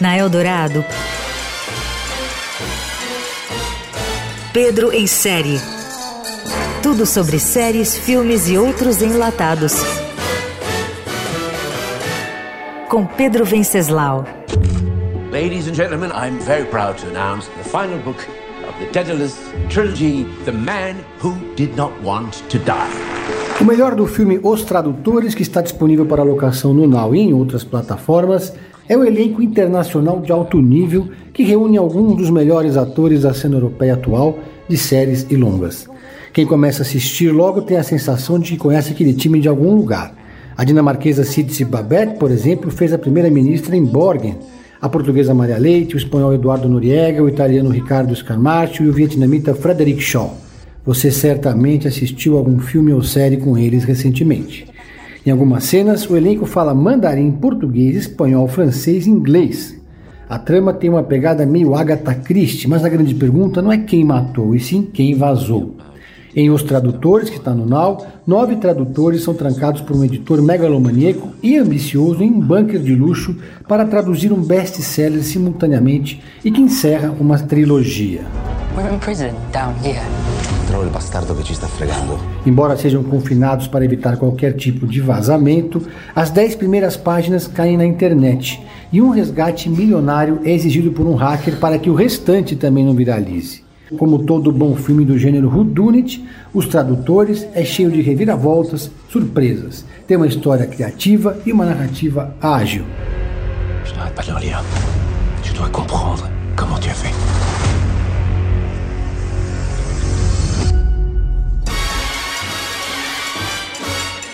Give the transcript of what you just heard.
Na Eldorado, Pedro em série. Tudo sobre séries, filmes e outros enlatados. Com Pedro Venceslau. Ladies and gentlemen, I'm very proud to announce the final book of the Daedalus trilogy, The Man Who Did Not Want to Die. O melhor do filme Os Tradutores, que está disponível para locação no Now e em outras plataformas, é o elenco internacional de alto nível que reúne alguns dos melhores atores da cena europeia atual de séries e longas. Quem começa a assistir logo tem a sensação de que conhece aquele time de algum lugar. A dinamarquesa Sidse Babette, por exemplo, fez a primeira-ministra em Borgen, a portuguesa Maria Leite, o espanhol Eduardo Noriega, o italiano Ricardo Scarmarcio e o vietnamita Frederic Shaw. Você certamente assistiu algum filme ou série com eles recentemente. Em algumas cenas, o elenco fala mandarim, português, espanhol, francês e inglês. A trama tem uma pegada meio Agatha Christie, mas a grande pergunta não é quem matou, e sim quem vazou. Em Os Tradutores, que está no Now, nove tradutores são trancados por um editor megalomaníaco e ambicioso em um bunker de luxo para traduzir um best-seller simultaneamente e que encerra uma trilogia. We're in prison down here. Il bastardo che ci sta fregando. Embora sejam confinados para evitar qualquer tipo de vazamento, as dez primeiras páginas caem na internet e um resgate milionário é exigido por um hacker para que o restante também não viralize. Como todo bom filme do gênero whodunit, Os Tradutores é cheio de reviravoltas, surpresas. Tem uma história criativa e uma narrativa ágil. Je n'arrête pas de le lire. Je dois comprendre